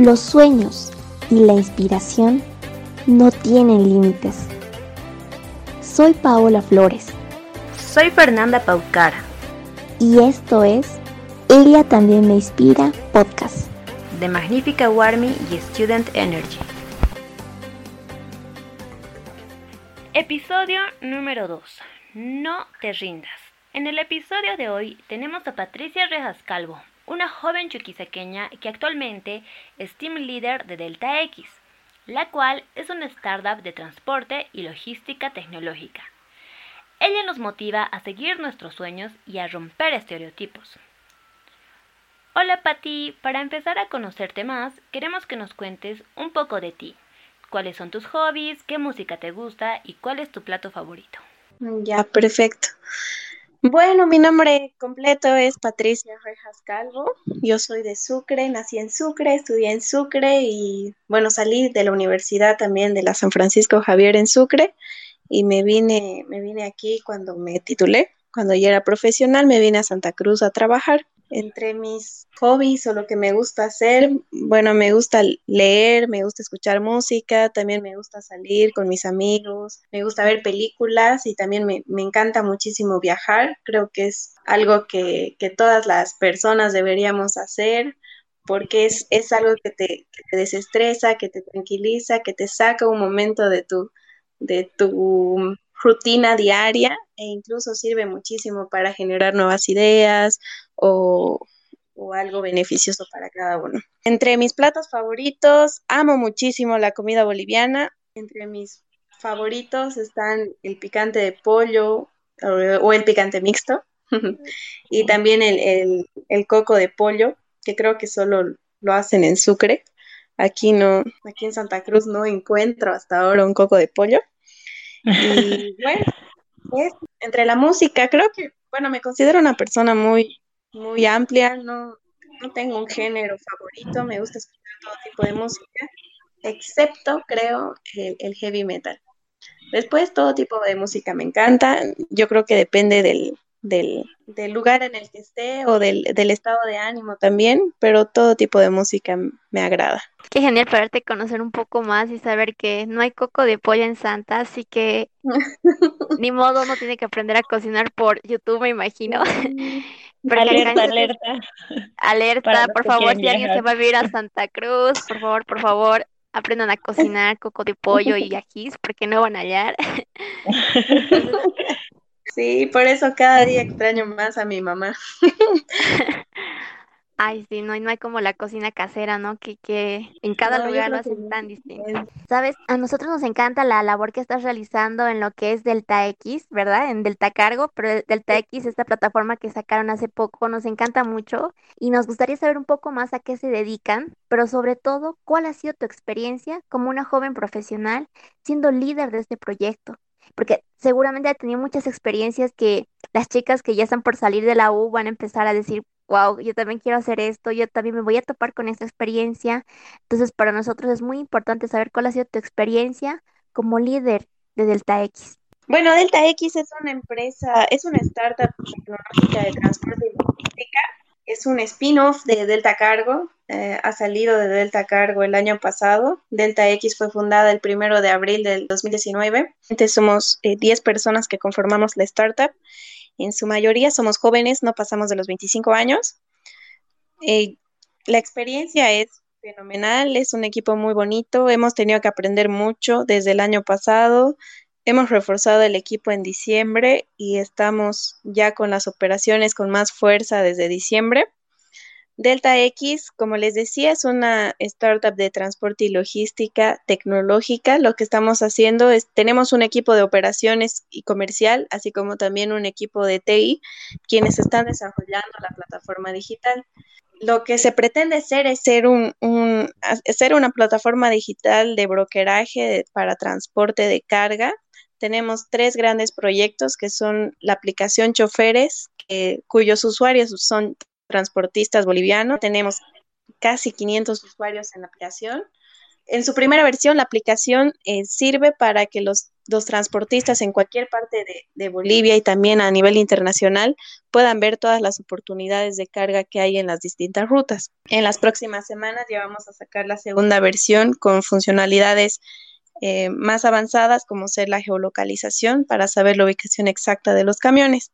Los sueños y la inspiración no tienen límites. Soy Paola Flores. Soy Fernanda Paucara. Y esto es Ella también me inspira podcast. De Magnífica Warmy y Student Energy. Episodio número 2. No te rindas. En el episodio de hoy tenemos a Patricia Rejas Calvo, una joven chuquisaqueña que actualmente es team leader de Delta X, la cual es una startup de transporte y logística tecnológica. Ella nos motiva a seguir nuestros sueños y a romper estereotipos. Hola Pati, para empezar a conocerte más, queremos que nos cuentes un poco de ti. ¿Cuáles son tus hobbies? ¿Qué música te gusta? ¿Y cuál es tu plato favorito? Ya, perfecto. Bueno, mi nombre completo es Patricia Rejas Calvo. Yo soy de Sucre, nací en Sucre, estudié en Sucre y bueno, salí de la universidad también de la San Francisco Javier en Sucre y me vine, me vine aquí cuando me titulé. Cuando ya era profesional me vine a Santa Cruz a trabajar entre mis hobbies o lo que me gusta hacer, bueno, me gusta leer, me gusta escuchar música, también me gusta salir con mis amigos, me gusta ver películas y también me, encanta muchísimo viajar. Creo que es algo que, todas las personas deberíamos hacer porque es, es algo que te, que te, desestresa, que te tranquiliza, que te saca un momento de tu, de tu rutina diaria e incluso sirve muchísimo para generar nuevas ideas o, algo beneficioso para cada uno. Entre mis platos favoritos, amo muchísimo la comida boliviana. Entre mis favoritos están el picante de pollo o, el picante mixto y también el, el, coco de pollo, que creo que solo lo hacen en Sucre. Aquí no, aquí en Santa Cruz no encuentro hasta ahora un coco de pollo. Y bueno, pues, entre la música, creo que, bueno, me considero una persona muy, muy amplia, no, no tengo un género favorito, me gusta escuchar todo tipo de música, excepto, creo, el, heavy metal. Después, todo tipo de música me encanta, yo creo que depende del, del, del, lugar en el que esté o del, del, estado de ánimo también, pero todo tipo de música me agrada. Qué genial poderte conocer un poco más y saber que no hay coco de pollo en Santa, así que ni modo no tiene que aprender a cocinar por YouTube, me imagino. alerta, alerta. Alerta, por favor, si alguien se va a vivir a Santa Cruz, por favor, por favor, aprendan a cocinar coco de pollo y ajís, porque no van a hallar. Sí, por eso cada día extraño más a mi mamá. Ay, sí, no, no hay como la cocina casera, ¿no? Que, que en cada lugar lo hacen tan distinto. Sabes, a nosotros nos encanta la labor que estás realizando en lo que es Delta X, ¿verdad? En Delta Cargo, pero Delta X, esta plataforma que sacaron hace poco, nos encanta mucho y nos gustaría saber un poco más a qué se dedican, pero sobre todo, ¿cuál ha sido tu experiencia como una joven profesional siendo líder de este proyecto? Porque seguramente ha tenido muchas experiencias que las chicas que ya están por salir de la U van a empezar a decir, wow, yo también quiero hacer esto, yo también me voy a topar con esta experiencia. Entonces, para nosotros es muy importante saber cuál ha sido tu experiencia como líder de Delta X. Bueno, Delta X es una empresa, es una startup tecnológica de transporte y logística es un spin-off de Delta Cargo, eh, ha salido de Delta Cargo el año pasado. Delta X fue fundada el primero de abril del 2019. Entonces somos 10 eh, personas que conformamos la startup. En su mayoría somos jóvenes, no pasamos de los 25 años. Eh, la experiencia es fenomenal, es un equipo muy bonito. Hemos tenido que aprender mucho desde el año pasado. Hemos reforzado el equipo en diciembre y estamos ya con las operaciones con más fuerza desde diciembre. Delta X, como les decía, es una startup de transporte y logística tecnológica. Lo que estamos haciendo es, tenemos un equipo de operaciones y comercial, así como también un equipo de TI, quienes están desarrollando la plataforma digital. Lo que se pretende ser es ser, un, ser una plataforma digital de brokeraje para transporte de carga tenemos tres grandes proyectos que son la aplicación Choferes, cuyos usuarios son transportistas bolivianos. Tenemos casi 500 usuarios en la aplicación. En su primera versión, la aplicación eh, sirve para que los, los transportistas en cualquier parte de, Bolivia y también a nivel internacional puedan ver todas las oportunidades de carga que hay en las distintas rutas. En las próximas semanas ya vamos a sacar la segunda versión con funcionalidades eh, más avanzadas como ser la geolocalización para saber la ubicación exacta de los camiones.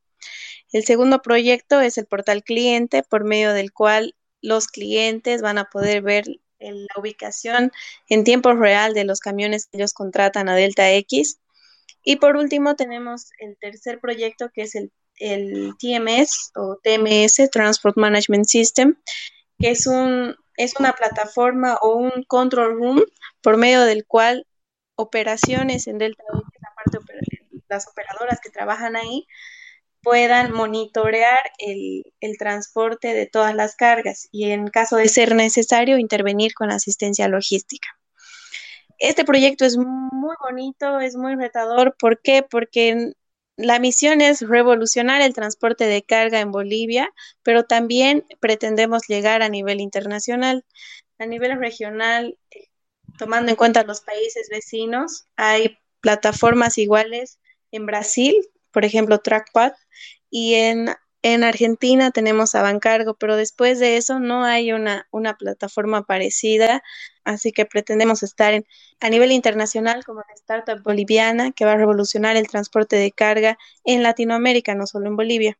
El segundo proyecto es el portal cliente por medio del cual los clientes van a poder ver la ubicación en tiempo real de los camiones que ellos contratan a Delta X. Y por último tenemos el tercer proyecto que es el, TMS o TMS, Transport Management System, que es, un, es una plataforma o un control room por medio del cual operaciones en Delta X, las operadoras que trabajan ahí, puedan monitorear el, transporte de todas las cargas y en caso de ser necesario intervenir con asistencia logística. Este proyecto es muy bonito, es muy retador. ¿Por qué? Porque la misión es revolucionar el transporte de carga en Bolivia, pero también pretendemos llegar a nivel internacional. A nivel regional, tomando en cuenta los países vecinos, hay plataformas iguales en Brasil, por ejemplo, Trackpad, y en, en Argentina tenemos a Bancargo, pero después de eso no hay una, una plataforma parecida, así que pretendemos estar en, a nivel internacional como la startup boliviana que va a revolucionar el transporte de carga en Latinoamérica, no solo en Bolivia.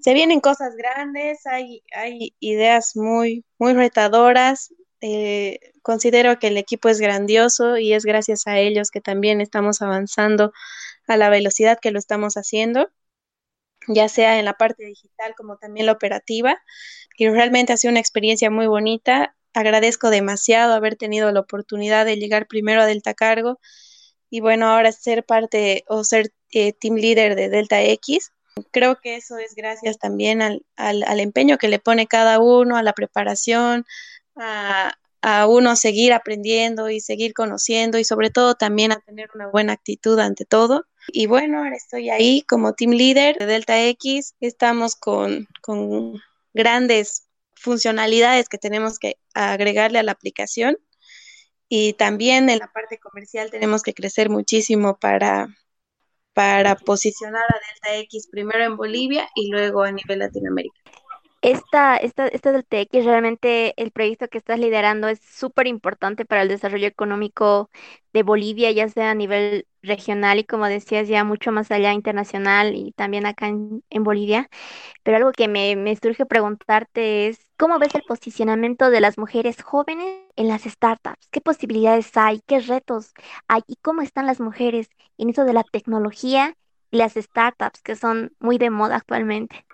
Se vienen cosas grandes, hay, hay ideas muy, muy retadoras. Eh, considero que el equipo es grandioso y es gracias a ellos que también estamos avanzando a la velocidad que lo estamos haciendo, ya sea en la parte digital como también la operativa. Y realmente ha sido una experiencia muy bonita. Agradezco demasiado haber tenido la oportunidad de llegar primero a Delta Cargo y bueno, ahora ser parte o ser eh, team leader de Delta X. Creo que eso es gracias también al, al empeño que le pone cada uno, a la preparación, a, a uno seguir aprendiendo y seguir conociendo y sobre todo también a tener una buena actitud ante todo. Y bueno, ahora estoy ahí como team leader de Delta X. Estamos con, con grandes funcionalidades que tenemos que agregarle a la aplicación. Y también en la parte comercial tenemos que crecer muchísimo para, para posicionar a Delta X primero en Bolivia y luego a nivel Latinoamérica esta, esta, esta del TX, realmente el proyecto que estás liderando es súper importante para el desarrollo económico de Bolivia, ya sea a nivel regional y como decías, ya mucho más allá internacional y también acá en, en Bolivia. Pero algo que me, me surge preguntarte es, ¿cómo ves el posicionamiento de las mujeres jóvenes en las startups? ¿Qué posibilidades hay? ¿Qué retos hay? ¿Y cómo están las mujeres en eso de la tecnología y las startups que son muy de moda actualmente?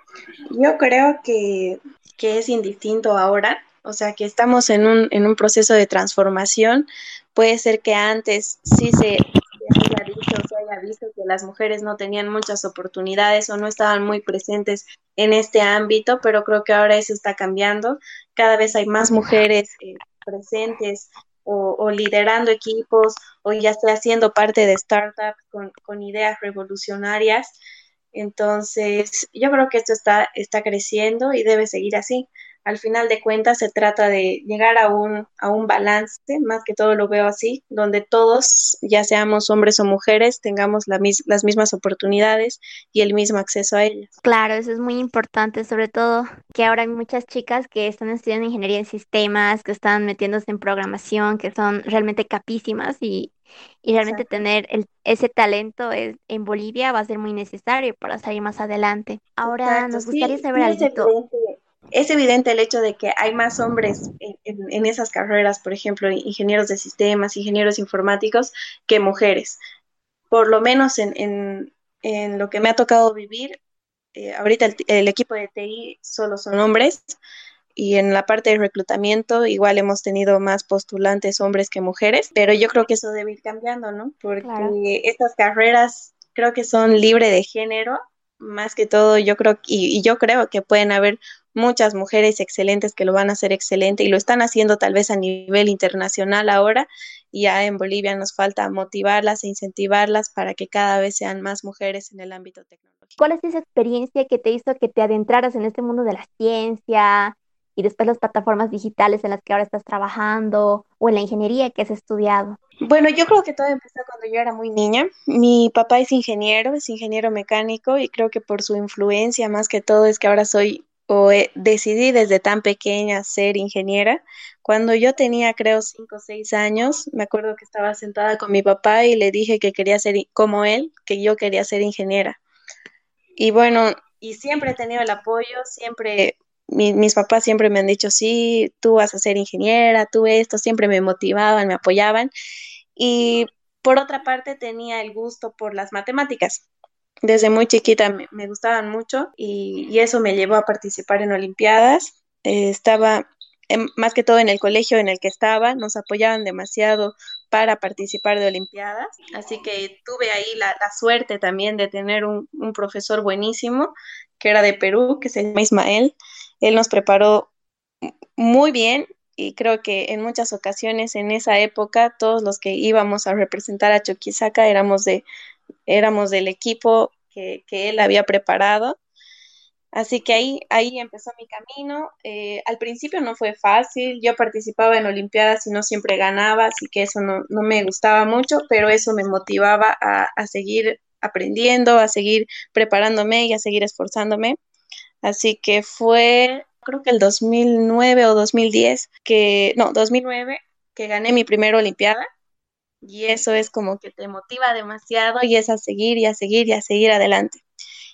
Yo creo que, es indistinto ahora, o sea, que estamos en un, en un proceso de transformación. Puede ser que antes sí se, haya dicho se haya visto que las mujeres no tenían muchas oportunidades o no estaban muy presentes en este ámbito, pero creo que ahora eso está cambiando. Cada vez hay más mujeres eh, presentes o, liderando equipos o ya sea siendo parte de startups con, con ideas revolucionarias. Entonces, yo creo que esto está, está creciendo y debe seguir así. Al final de cuentas, se trata de llegar a un, a un balance, más que todo lo veo así, donde todos, ya seamos hombres o mujeres, tengamos la las mismas oportunidades y el mismo acceso a ellas. Claro, eso es muy importante, sobre todo que ahora hay muchas chicas que están estudiando ingeniería en sistemas, que están metiéndose en programación, que son realmente capísimas y y realmente tener el, ese talento en Bolivia va a ser muy necesario para salir más adelante. Ahora nos gustaría saber algo. Es evidente, el hecho de que hay más hombres en, esas carreras, por ejemplo, ingenieros de sistemas, ingenieros informáticos, que mujeres. Por lo menos en, en, lo que me ha tocado vivir, eh, ahorita el, el, equipo de TI solo son hombres, y en la parte de reclutamiento igual hemos tenido más postulantes hombres que mujeres, pero yo creo que eso debe ir cambiando, ¿no? Porque estas carreras creo que son libre de género, más que todo yo creo y, y yo creo que pueden haber muchas mujeres excelentes que lo van a hacer excelente y lo están haciendo tal vez a nivel internacional ahora y ya en Bolivia nos falta motivarlas e incentivarlas para que cada vez sean más mujeres en el ámbito tecnológico. ¿Cuál es esa experiencia que te hizo que te adentraras en este mundo de la ciencia, y después las plataformas digitales en las que ahora estás trabajando o en la ingeniería que has estudiado? Bueno, yo creo que todo empezó cuando yo era muy niña. Mi papá es ingeniero, es ingeniero mecánico y creo que por su influencia más que todo es que ahora soy o decidí desde tan pequeña ser ingeniera. Cuando yo tenía, creo, cinco o seis años, me acuerdo que estaba sentada con mi papá y le dije que quería ser como él, que yo quería ser ingeniera. Y bueno, y siempre he tenido el apoyo, siempre, mis papás siempre me han dicho, sí, tú vas a ser ingeniera, tú esto, siempre me motivaban, me apoyaban. Y por otra parte tenía el gusto por las matemáticas desde muy chiquita me, gustaban mucho y, eso me llevó a participar en Olimpiadas. Eh, estaba más que todo en el colegio en el que estaba, nos apoyaban demasiado para participar de Olimpiadas, así que tuve ahí la, suerte también de tener un, un, profesor buenísimo que era de Perú, que se llama Ismael. Él nos preparó muy bien y creo que en muchas ocasiones en esa época todos los que íbamos a representar a Chuquisaca éramos de éramos del equipo que, él había preparado. Así que ahí, ahí empezó mi camino. Eh, al principio no fue fácil, yo participaba en Olimpiadas y no siempre ganaba, así que eso no, me gustaba mucho, pero eso me motivaba a, a, seguir aprendiendo, a seguir preparándome y a seguir esforzándome. Así que fue, creo que el 2009 o 2010, que, no, 2009, que gané mi primera Olimpiada y eso es como que te motiva demasiado y es a seguir y a seguir y a seguir adelante.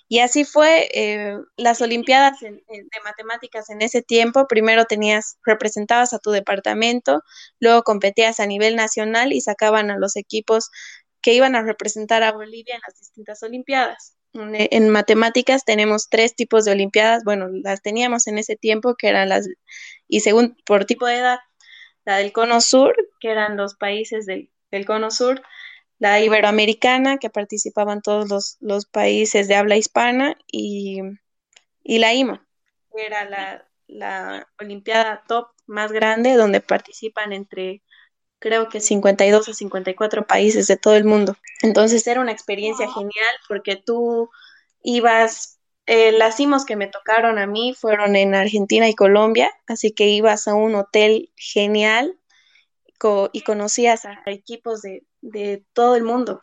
Y así fue eh, las Olimpiadas de matemáticas en ese tiempo. Primero tenías, representabas a tu departamento, luego competías a nivel nacional y sacaban a los equipos que iban a representar a Bolivia en las distintas Olimpiadas. En matemáticas tenemos tres tipos de Olimpiadas, bueno, las teníamos en ese tiempo, que eran las, y según por tipo de edad, la del Cono Sur, que eran los países del del Cono Sur, la Iberoamericana, que participaban todos los, países de habla hispana, y, la IMA, que era la, la Olimpiada top más grande, donde participan entre creo que 52 o 54 países de todo el mundo. Entonces era una experiencia genial porque tú ibas, eh, las IMOS que me tocaron a mí fueron en Argentina y Colombia, así que ibas a un hotel genial y conocías a equipos de, de todo el mundo.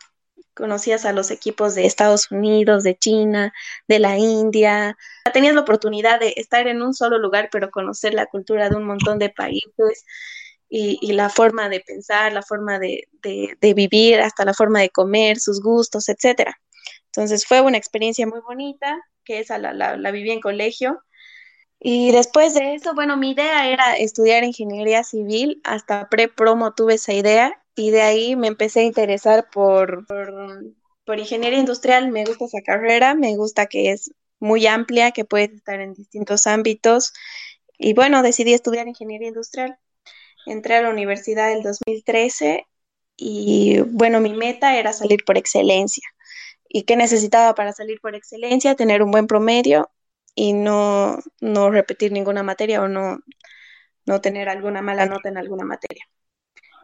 Conocías a los equipos de Estados Unidos, de China, de la India. Tenías la oportunidad de estar en un solo lugar, pero conocer la cultura de un montón de países y, la forma de pensar, la forma de, de, de, vivir, hasta la forma de comer, sus gustos, etcétera. Entonces fue una experiencia muy bonita, que esa la, la, la viví en colegio y después de eso, bueno, mi idea era estudiar ingeniería civil, hasta pre-promo tuve esa idea y de ahí me empecé a interesar por, por, ingeniería industrial, me gusta esa carrera, me gusta que es muy amplia, que puedes estar en distintos ámbitos y bueno, decidí estudiar ingeniería industrial. Entré a la universidad el 2013 y bueno, mi meta era salir por excelencia. ¿Y qué necesitaba para salir por excelencia? Tener un buen promedio y no, no repetir ninguna materia o no, no tener alguna mala nota en alguna materia.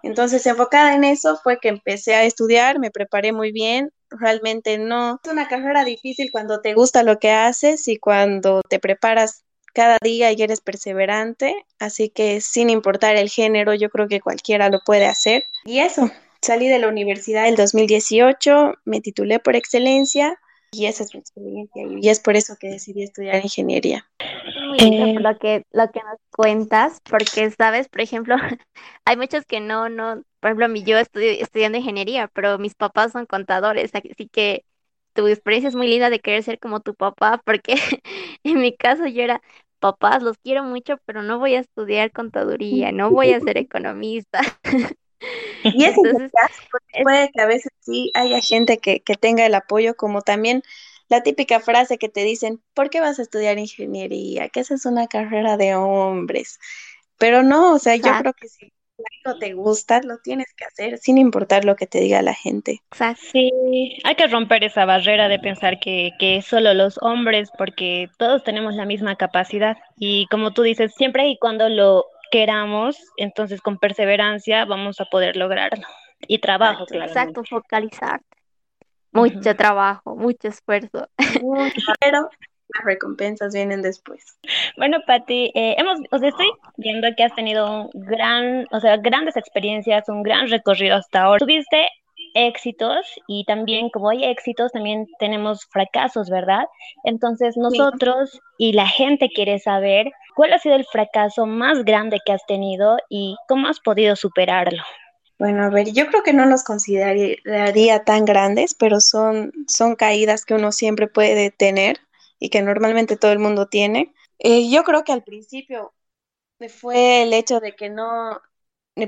Entonces, enfocada en eso fue que empecé a estudiar, me preparé muy bien. Realmente no es una carrera difícil cuando te gusta lo que haces y cuando te preparas cada día y eres perseverante. Así que sin importar el género, yo creo que cualquiera lo puede hacer. Y eso, salí de la universidad el 2018, me titulé por excelencia y esa es mi experiencia y es por eso que decidí estudiar ingeniería. Muy eh, lo que lo que nos cuentas, porque sabes, por ejemplo, hay muchos que no no, por ejemplo, yo estoy estudiando ingeniería, pero mis papás son contadores, así que tu experiencia es muy linda de querer ser como tu papá, porque en mi caso yo era papás, los quiero mucho, pero no voy a estudiar contaduría, no voy a ser economista. Y es Entonces, puede que a veces sí haya gente que, que tenga el apoyo, como también la típica frase que te dicen, ¿por qué vas a estudiar ingeniería? Que esa es una carrera de hombres. Pero no, o sea, yo creo que si algo te gusta, lo tienes que hacer sin importar lo que te diga la gente. Sí, hay que romper esa barrera de pensar que, que solo los hombres, porque todos tenemos la misma capacidad. Y como tú dices, siempre y cuando lo queramos, entonces con perseverancia vamos a poder lograrlo. Y trabajo, claro. Exacto, focalizarte. Mucho trabajo, mucho esfuerzo. Pero las recompensas vienen después. Bueno, Patti, eh, hemos, o sea, estoy viendo que has tenido un gran, o sea, grandes experiencias, un gran recorrido hasta ahora. Tuviste éxitos y también como hay éxitos, también tenemos fracasos, ¿verdad? Entonces nosotros y la gente quiere saber cuál ha sido el fracaso más grande que has tenido y cómo has podido superarlo. Bueno, a ver, yo creo que no los consideraría tan grandes, pero son, son caídas que uno siempre puede tener y que normalmente todo el mundo tiene. Eh, yo creo que al principio fue el hecho de que no,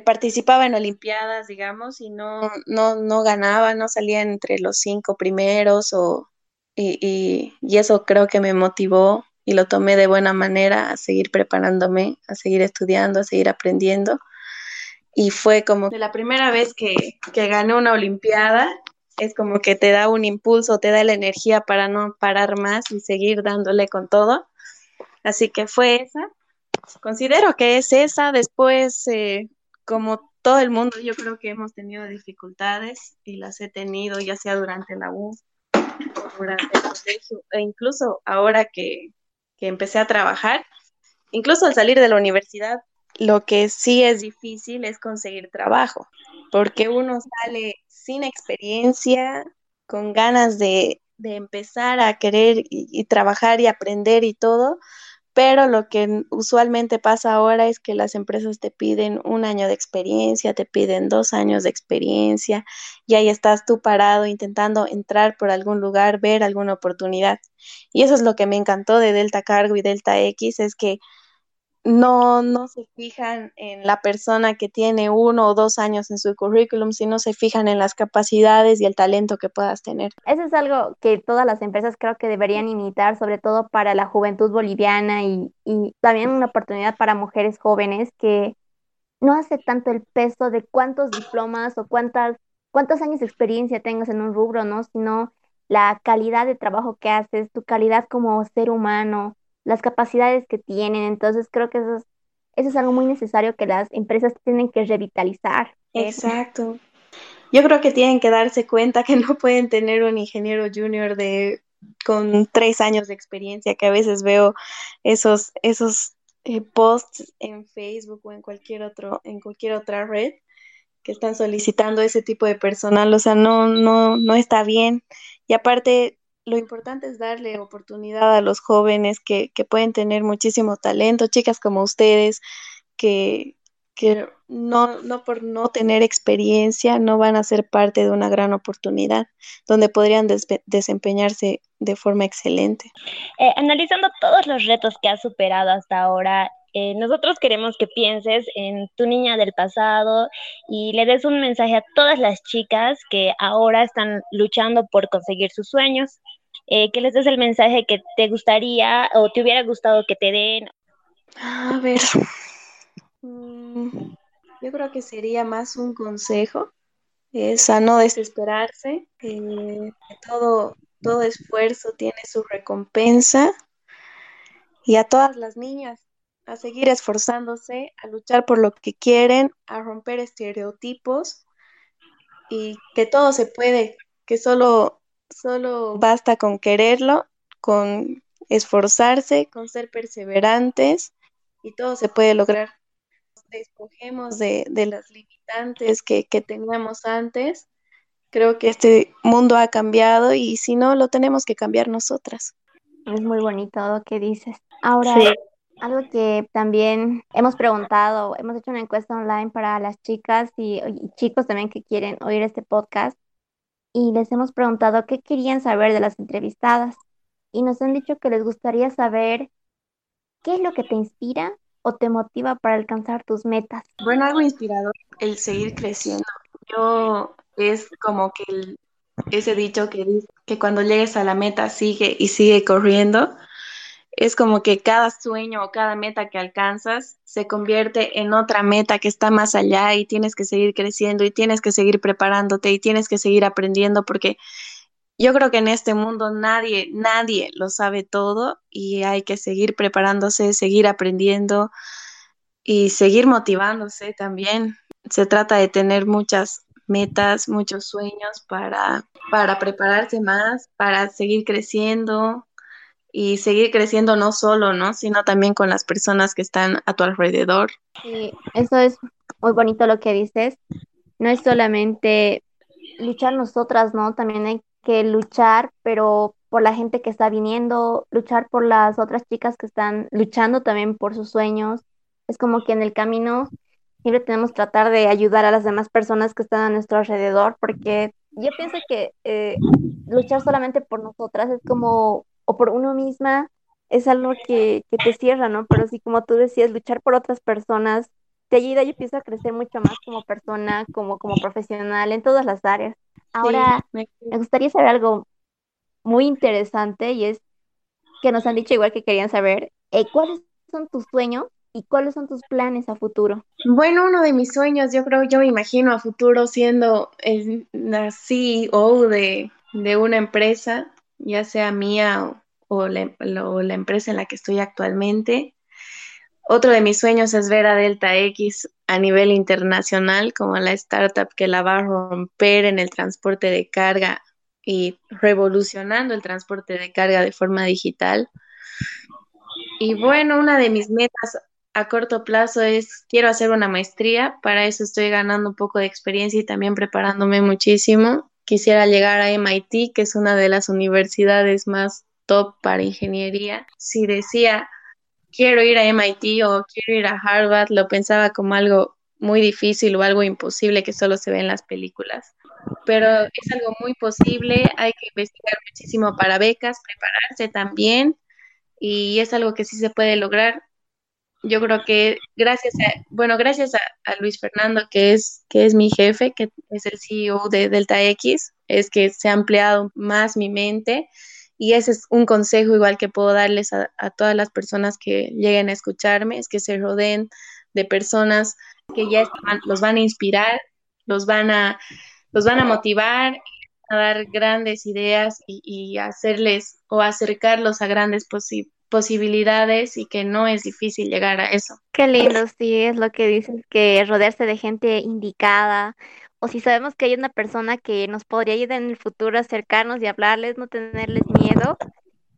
participaba en Olimpiadas, digamos, y no, no, no ganaba, no salía entre los cinco primeros, o, y, y, eso creo que me motivó y lo tomé de buena manera a seguir preparándome, a seguir estudiando, a seguir aprendiendo. Y fue como de la primera vez que, que gané una Olimpiada, es como que te da un impulso, te da la energía para no parar más y seguir dándole con todo. Así que fue esa. Considero que es esa. Después eh, como todo el mundo, yo creo que hemos tenido dificultades y las he tenido ya sea durante la U durante el colegio e incluso ahora que, que empecé a trabajar, incluso al salir de la universidad, lo que sí es difícil es conseguir trabajo, porque uno sale sin experiencia, con ganas de, de empezar a querer y, trabajar y aprender y todo, pero lo que usualmente pasa ahora es que las empresas te piden un año de experiencia, te piden dos años de experiencia y ahí estás tú parado intentando entrar por algún lugar, ver alguna oportunidad. Y eso es lo que me encantó de Delta Cargo y Delta X, es que no, no se fijan en la persona que tiene uno o dos años en su currículum, sino se fijan en las capacidades y el talento que puedas tener. Eso es algo que todas las empresas creo que deberían imitar, sobre todo para la juventud boliviana y, y también una oportunidad para mujeres jóvenes que no hace tanto el peso de cuántos diplomas o cuántas, cuántos años de experiencia tengas en un rubro, ¿no? Sino la calidad de trabajo que haces, tu calidad como ser humano, las capacidades que tienen. Entonces creo que eso es, eso es algo muy necesario que las empresas tienen que revitalizar. Exacto. Yo creo que tienen que darse cuenta que no pueden tener un ingeniero junior de con tres años de experiencia, que a veces veo esos, esos eh, posts en Facebook o en cualquier otro, en cualquier otra red que están solicitando ese tipo de personal, o sea, no, no, no está bien. Y aparte, lo importante es darle oportunidad a los jóvenes que, que pueden tener muchísimo talento, chicas como ustedes, que, que no, no por no tener experiencia no van a ser parte de una gran oportunidad donde podrían desempeñarse de forma excelente. Eh, analizando todos los retos que has superado hasta ahora, eh, nosotros queremos que pienses en tu niña del pasado y le des un mensaje a todas las chicas que ahora están luchando por conseguir sus sueños, eh, que les des el mensaje que te gustaría o te hubiera gustado que te den. A ver, mm, yo creo que sería más un consejo, es a no desesperarse, que todo, todo esfuerzo tiene su recompensa y a todas las niñas a seguir esforzándose, a luchar por lo que quieren, a romper estereotipos y que todo se puede, que solo, solo basta con quererlo, con esforzarse, con ser perseverantes y todo se puede lograr. Despojemos de, de las limitantes que, que teníamos antes. Creo que este mundo ha cambiado y si no, lo tenemos que cambiar nosotras. Es muy bonito lo que dices. Ahora, algo que también hemos preguntado, hemos hecho una encuesta online para las chicas y, chicos también que quieren oír este podcast y les hemos preguntado qué querían saber de las entrevistadas y nos han dicho que les gustaría saber qué es lo que te inspira o te motiva para alcanzar tus metas. Bueno, algo inspirador, el seguir creciendo. Yo es como que ese dicho que dice que cuando llegues a la meta sigue y sigue corriendo es como que cada sueño o cada meta que alcanzas se convierte en otra meta que está más allá y tienes que seguir creciendo y tienes que seguir preparándote y tienes que seguir aprendiendo porque yo creo que en este mundo nadie, nadie lo sabe todo y hay que seguir preparándose, seguir aprendiendo y seguir motivándose también. Se trata de tener muchas metas, muchos sueños para, para prepararse más, para seguir creciendo, y seguir creciendo no solo, ¿no? Sino también con las personas que están a tu alrededor. Sí, eso es muy bonito lo que dices. No es solamente luchar nosotras, ¿no? También hay que luchar, pero por la gente que está viniendo, luchar por las otras chicas que están luchando también por sus sueños. Es como que en el camino siempre tenemos que tratar de ayudar a las demás personas que están a nuestro alrededor, porque yo pienso que eh, luchar solamente por nosotras es como, o por uno misma, es algo que, que te cierra, ¿no? Pero sí, como tú decías, luchar por otras personas te ayuda, yo pienso, a crecer mucho más como persona, como, como profesional, en todas las áreas. Ahora, me... gustaría saber algo muy interesante y es que nos han dicho igual que querían saber, eh, ¿cuáles son tus sueños y cuáles son tus planes a futuro? Bueno, uno de mis sueños, yo creo, yo me imagino a futuro siendo el, la CEO de, de una empresa, ya sea mía o, la, la empresa en la que estoy actualmente. Otro de mis sueños es ver a Delta X a nivel internacional como la startup que la va a romper en el transporte de carga y revolucionando el transporte de carga de forma digital. Y bueno, una de mis metas a corto plazo es quiero hacer una maestría, para eso estoy ganando un poco de experiencia y también preparándome muchísimo. Quisiera llegar a MIT, que es una de las universidades más top para ingeniería. Si decía quiero ir a MIT o quiero ir a Harvard, lo pensaba como algo muy difícil o algo imposible que solo se ve en las películas. Pero es algo muy posible, hay que investigar muchísimo para becas, prepararse también y es algo que sí se puede lograr. Yo creo que gracias a, bueno, gracias a, Luis Fernando, que es, que es mi jefe, que es el CEO de Delta X, es que se ha ampliado más mi mente y ese es un consejo igual que puedo darles a, todas las personas que lleguen a escucharme, es que se rodeen de personas que ya los van a inspirar, los van a, los van a motivar, a dar grandes ideas y, hacerles o acercarlos a grandes posibilidades y que no es difícil llegar a eso. Qué lindo, sí, es lo que dices, que rodearse de gente indicada, o si sabemos que hay una persona que nos podría ayudar en el futuro a acercarnos y hablarles, no tenerles miedo.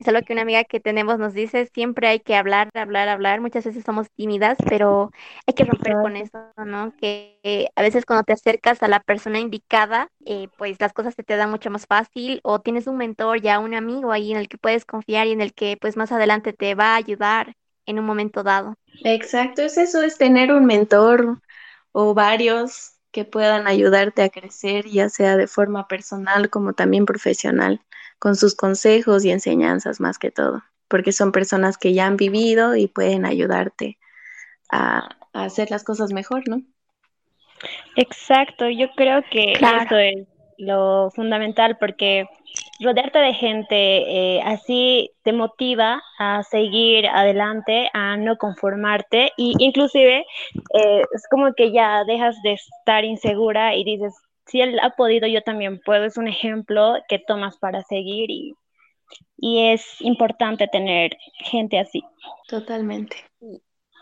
Es algo que una amiga que tenemos nos dice, siempre hay que hablar, hablar, hablar. Muchas veces somos tímidas, pero hay que romper con eso, ¿no? Que a veces cuando te acercas a la persona indicada, eh, pues las cosas se te dan mucho más fácil o tienes un mentor ya, un amigo ahí en el que puedes confiar y en el que pues más adelante te va a ayudar en un momento dado. Exacto, es eso, es tener un mentor o varios que puedan ayudarte a crecer, ya sea de forma personal como también profesional, con sus consejos y enseñanzas más que todo, porque son personas que ya han vivido y pueden ayudarte a, hacer las cosas mejor, ¿no? Exacto, yo creo que eso es lo fundamental porque rodearte de gente eh, así te motiva a seguir adelante, a no conformarte y inclusive eh, es como que ya dejas de estar insegura y dices, si él ha podido, yo también puedo. Es un ejemplo que tomas para seguir y, y es importante tener gente así. Totalmente.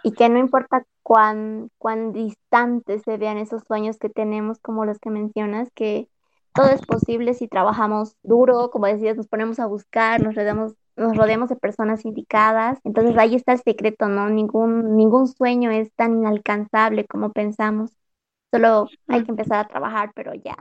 Y, que no importa cuán, cuán distantes se vean esos sueños que tenemos, como los que mencionas, que todo es posible si trabajamos duro, como decías, nos ponemos a buscar, nos rodeamos, nos rodeamos de personas indicadas. Entonces ahí está el secreto, ¿no? Ningún, ningún sueño es tan inalcanzable como pensamos. Solo hay que empezar a trabajar, pero ya,